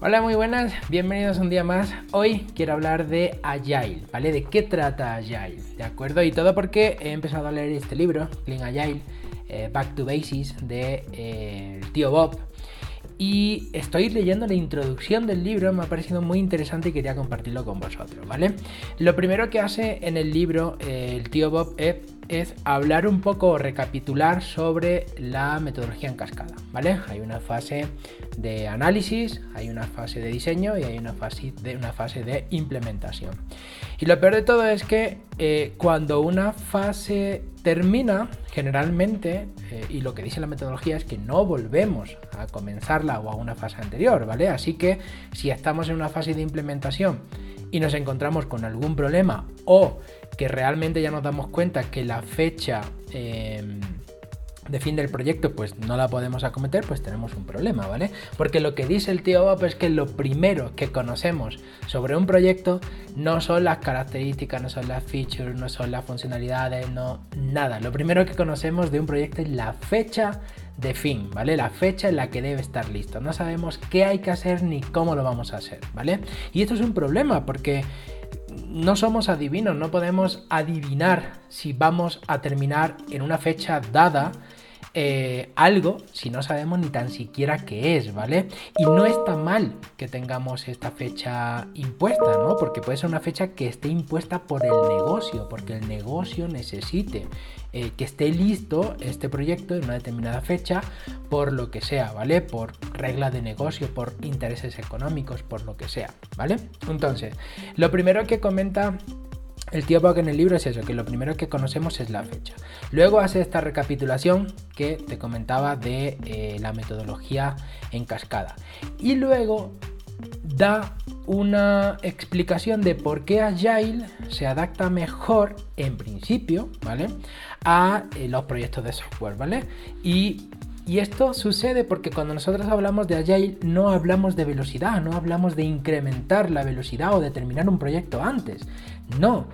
Hola, muy buenas, bienvenidos un día más. Hoy quiero hablar de Agile, ¿vale? ¿De qué trata Agile? ¿De acuerdo? Y todo porque he empezado a leer este libro, Clean Agile, eh, Back to Basics, de eh, el tío Bob. Y estoy leyendo la introducción del libro, me ha parecido muy interesante y quería compartirlo con vosotros, ¿vale? Lo primero que hace en el libro eh, el tío Bob es es hablar un poco recapitular sobre la metodología en cascada, ¿vale? Hay una fase de análisis, hay una fase de diseño y hay una fase de, una fase de implementación. Y lo peor de todo es que eh, cuando una fase termina, generalmente, eh, y lo que dice la metodología es que no volvemos a comenzarla o a una fase anterior, ¿vale? Así que si estamos en una fase de implementación y nos encontramos con algún problema o que realmente ya nos damos cuenta que la fecha em, de fin del proyecto pues no la podemos acometer, pues tenemos un problema, ¿vale? Porque lo que dice el tío Bob es que lo primero que conocemos sobre un proyecto no son las características, no son las features, no son las funcionalidades, no nada. Lo primero que conocemos de un proyecto es la fecha de fin, ¿vale? La fecha en la que debe estar listo. No sabemos qué hay que hacer ni cómo lo vamos a hacer, ¿vale? Y esto es un problema porque no somos adivinos, no podemos adivinar si vamos a terminar en una fecha dada eh, algo si no sabemos ni tan siquiera qué es, ¿vale? Y no está mal que tengamos esta fecha impuesta, ¿no? Porque puede ser una fecha que esté impuesta por el negocio, porque el negocio necesite eh, que esté listo este proyecto en una determinada fecha, por lo que sea, ¿vale? Por regla de negocio, por intereses económicos, por lo que sea, ¿vale? Entonces, lo primero que comenta el tío Buck en el libro es eso, que lo primero que conocemos es la fecha. Luego hace esta recapitulación que te comentaba de eh, la metodología en cascada. Y luego da una explicación de por qué Agile se adapta mejor, en principio, ¿vale? A eh, los proyectos de software, ¿vale? Y y esto sucede porque cuando nosotros hablamos de Agile no hablamos de velocidad, no hablamos de incrementar la velocidad o de terminar un proyecto antes. No.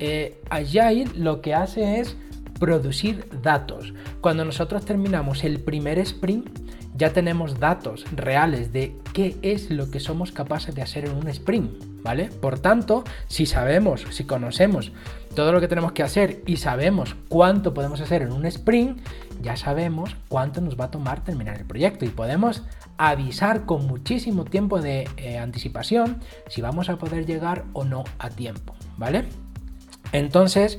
Eh, Agile lo que hace es producir datos. Cuando nosotros terminamos el primer sprint, ya tenemos datos reales de qué es lo que somos capaces de hacer en un sprint. ¿Vale? Por tanto, si sabemos, si conocemos todo lo que tenemos que hacer y sabemos cuánto podemos hacer en un sprint, ya sabemos cuánto nos va a tomar terminar el proyecto y podemos avisar con muchísimo tiempo de eh, anticipación si vamos a poder llegar o no a tiempo, ¿vale? Entonces,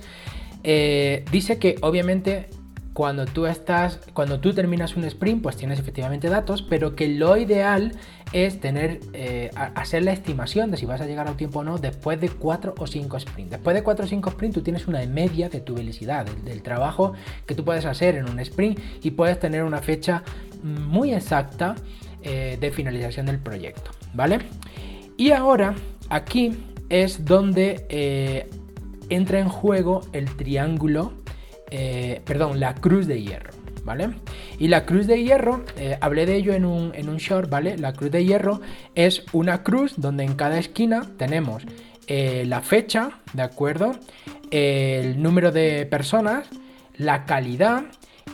eh, dice que obviamente cuando tú estás, cuando tú terminas un sprint, pues tienes efectivamente datos, pero que lo ideal es tener, eh, hacer la estimación de si vas a llegar a tiempo o no después de 4 o 5 sprints. Después de 4 o 5 sprints, tú tienes una media de tu velocidad, del, trabajo que tú puedes hacer en un sprint y puedes tener una fecha muy exacta eh, de finalización del proyecto, ¿vale? Y ahora, aquí es donde eh, entra en juego el triángulo eh, perdón, la cruz de hierro, ¿vale? Y la cruz de hierro, eh, hablé de ello en un, en un short, ¿vale? La cruz de hierro es una cruz donde en cada esquina tenemos eh, la fecha, ¿de acuerdo? El número de personas, la calidad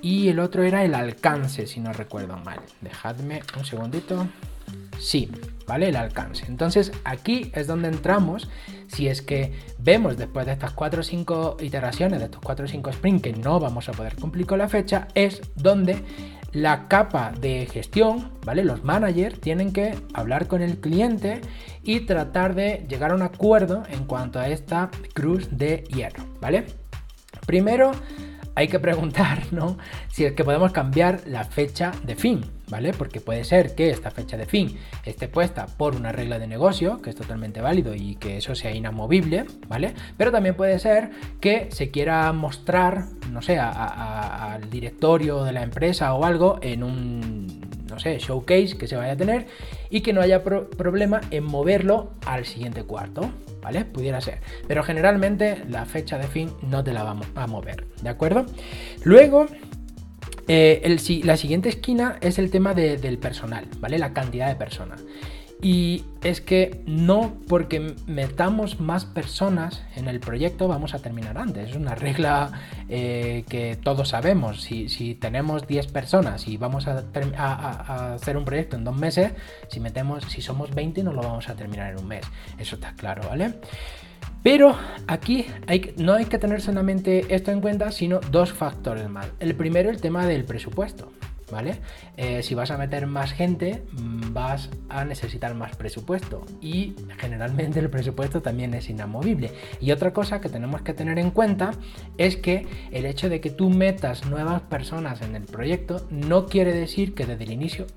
y el otro era el alcance, si no recuerdo mal. Dejadme un segundito. Sí, ¿vale? El alcance. Entonces aquí es donde entramos si es que vemos después de estas 4 o 5 iteraciones, de estos 4 o 5 sprints que no vamos a poder cumplir con la fecha, es donde la capa de gestión, ¿vale? Los managers tienen que hablar con el cliente y tratar de llegar a un acuerdo en cuanto a esta cruz de hierro, ¿vale? Primero hay que preguntar, ¿no? Si es que podemos cambiar la fecha de fin, ¿vale? Porque puede ser que esta fecha de fin esté puesta por una regla de negocio, que es totalmente válido y que eso sea inamovible, ¿vale? Pero también puede ser que se quiera mostrar, no sé, al directorio de la empresa o algo en un, no sé, showcase que se vaya a tener y que no haya problema en moverlo al siguiente cuarto, ¿vale? Pudiera ser. Pero generalmente la fecha de fin no te la vamos a mover, ¿de acuerdo? Luego, eh, la siguiente esquina es el tema del personal, ¿vale? La cantidad de personas. Y es que no porque metamos más personas en el proyecto vamos a terminar antes. Es una regla eh, que todos sabemos. Si, tenemos 10 personas y vamos a, hacer un proyecto en dos meses, si metemos, si somos 20 no lo vamos a terminar en un mes. Eso está claro, ¿vale? Pero aquí no hay que tener solamente esto en cuenta, sino dos factores más. El primero, el tema del presupuesto. ¿Vale? Eh, si vas a meter más gente, mm, vas a necesitar más presupuesto y generalmente el presupuesto también es inamovible. Y otra cosa que tenemos que tener en cuenta es que el hecho de que tú metas nuevas personas en el proyecto no quiere decir que desde el inicio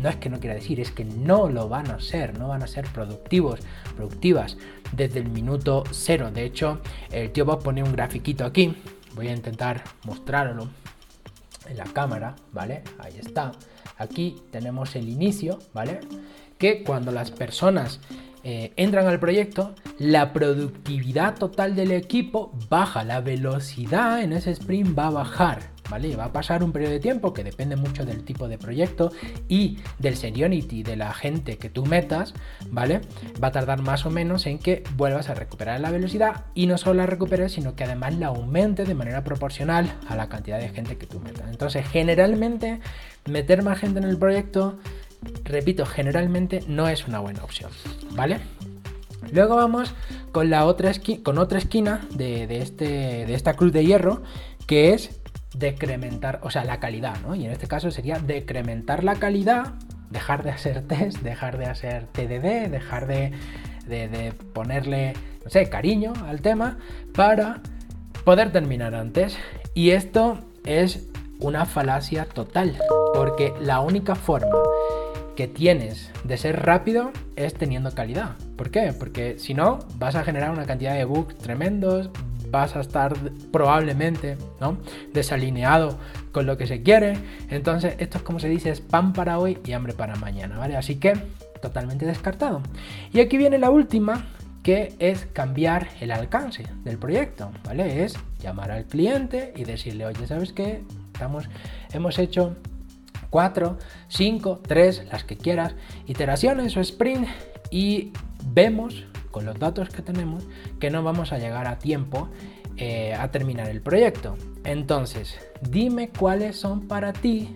no es que no quiera decir, es que no lo van a ser, no van a ser productivos, productivas desde el minuto cero. De hecho, el tío Bob pone un grafiquito aquí, voy a intentar mostrarlo en la cámara, ¿vale? Ahí está. Aquí tenemos el inicio, ¿vale? Que cuando las personas eh, entran al proyecto, la productividad total del equipo baja, la velocidad en ese sprint va a bajar, ¿vale? Va a pasar un periodo de tiempo que depende mucho del tipo de proyecto y del seniority de la gente que tú metas, ¿vale? Va a tardar más o menos en que vuelvas a recuperar la velocidad y no solo la recuperes, sino que además la aumente de manera proporcional a la cantidad de gente que tú metas. Entonces, generalmente, meter más gente en el proyecto, repito, generalmente no es una buena opción, ¿vale? Luego vamos con la otra, con otra esquina de, este, de esta cruz de hierro, que es decrementar, o sea, la calidad, ¿no? Y en este caso sería decrementar la calidad, dejar de hacer test, dejar de hacer TDD, dejar de, de, ponerle, no sé, cariño al tema para poder terminar antes. Y esto es una falacia total, porque la única forma que tienes de ser rápido es teniendo calidad. ¿Por qué? Porque si no, vas a generar una cantidad de bugs tremendos, vas a estar probablemente ¿no? desalineado con lo que se quiere. Entonces, esto es como se dice, es pan para hoy y hambre para mañana, ¿vale? Así que totalmente descartado. Y aquí viene la última, que es cambiar el alcance del proyecto, ¿vale? Es llamar al cliente y decirle, oye, ¿sabes qué? Estamos, hemos hecho 4, 5, 3, las que quieras, iteraciones o sprint y vemos con los datos que tenemos que no vamos a llegar a tiempo eh, a terminar el proyecto. Entonces, dime cuáles son para ti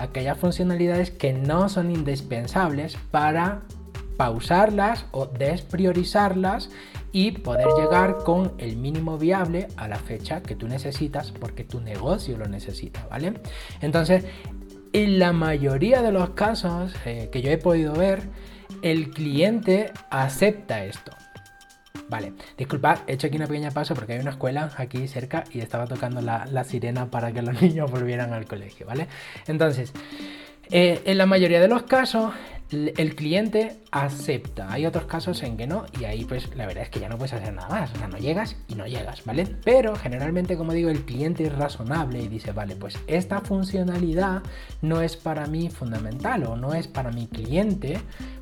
aquellas funcionalidades que no son indispensables para pausarlas o despriorizarlas y poder llegar con el mínimo viable a la fecha que tú necesitas porque tu negocio lo necesita, ¿vale? Entonces, en la mayoría de los casos eh, que yo he podido ver, el cliente acepta esto. Vale, disculpad, he hecho aquí una pequeña pausa porque hay una escuela aquí cerca y estaba tocando la, sirena para que los niños volvieran al colegio, ¿vale? Entonces, eh, en la mayoría de los casos, el cliente acepta. Hay otros casos en que no, y ahí pues la verdad es que ya no puedes hacer nada más. O sea, no llegas y no llegas, ¿vale? Pero generalmente, como digo, el cliente es razonable y dice, vale, pues esta funcionalidad no es para mí fundamental o no es para mi cliente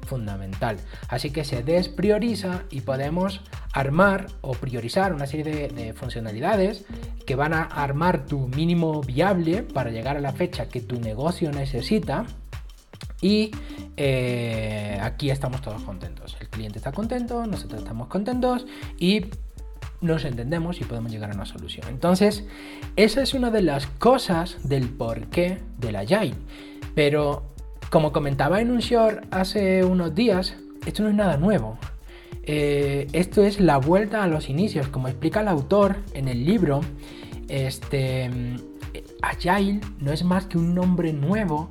fundamental. Así que se desprioriza y podemos armar o priorizar una serie de funcionalidades que van a armar tu mínimo viable para llegar a la fecha que tu negocio necesita y eh, aquí estamos todos contentos. El cliente está contento, nosotros estamos contentos y nos entendemos y podemos llegar a una solución. Entonces, esa es una de las cosas del porqué de la Agile. Pero, como comentaba en un short hace unos días, esto no es nada nuevo. Eh, esto es la vuelta a los inicios. Como explica el autor en el libro, este, Agile no es más que un nombre nuevo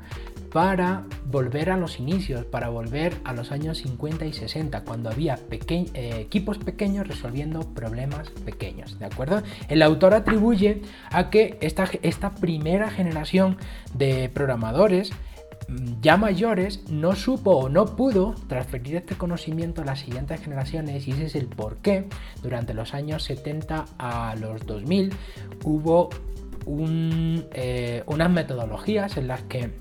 para volver a los inicios, para volver a los años 50 y 60, cuando había eh, equipos pequeños resolviendo problemas pequeños, ¿de acuerdo? El autor atribuye a que esta, primera generación de programadores mm, ya mayores no supo o no pudo transferir este conocimiento a las siguientes generaciones y ese es el por qué durante los años 70 a los 2000 hubo eh, unas metodologías en las que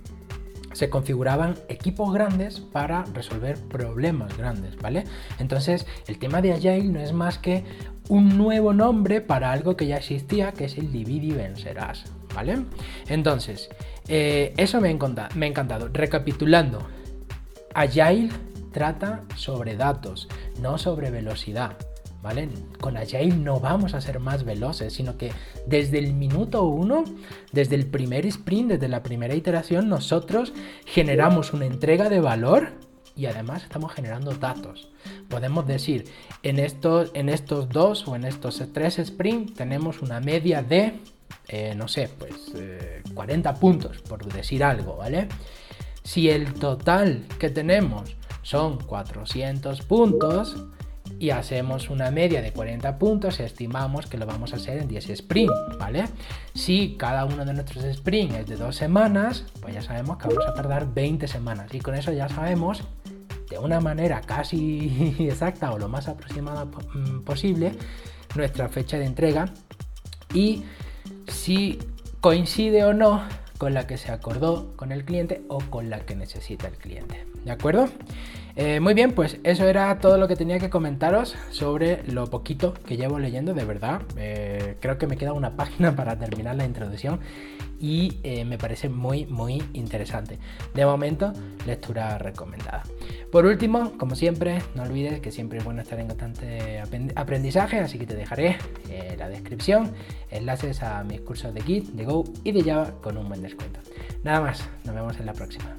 se configuraban equipos grandes para resolver problemas grandes, ¿vale? Entonces, el tema de Agile no es más que un nuevo nombre para algo que ya existía, que es el divide y vencerás, ¿vale? Entonces, eh, eso me ha, encantado, me ha encantado. Recapitulando, Agile trata sobre datos, no sobre velocidad. ¿Vale? Con Agile no vamos a ser más veloces, sino que desde el minuto uno, desde el primer sprint, desde la primera iteración, nosotros generamos una entrega de valor y además estamos generando datos. Podemos decir, en estos, en estos dos o en estos tres sprints tenemos una media de, eh, no sé, pues 40 eh, puntos, por decir algo, ¿vale? Si el total que tenemos son 400 puntos y hacemos una media de 40 puntos, estimamos que lo vamos a hacer en 10 sprints, ¿vale? Si cada uno de nuestros sprints es de dos semanas, pues ya sabemos que vamos a tardar 20 semanas y con eso ya sabemos de una manera casi exacta o lo más aproximada mm, posible nuestra fecha de entrega y si coincide o no con la que se acordó con el cliente o con la que necesita el cliente. ¿De acuerdo? Eh, muy bien, pues eso era todo lo que tenía que comentaros sobre lo poquito que llevo leyendo, de verdad. Eh, creo que me queda una página para terminar la introducción y eh, me parece muy, muy interesante. De momento, lectura recomendada. Por último, como siempre, no olvides que siempre es bueno estar en constante aprendizaje, así que te dejaré en la descripción enlaces a mis cursos de Git, de Go y de Java con un buen descuento. Nada más, nos vemos en la próxima.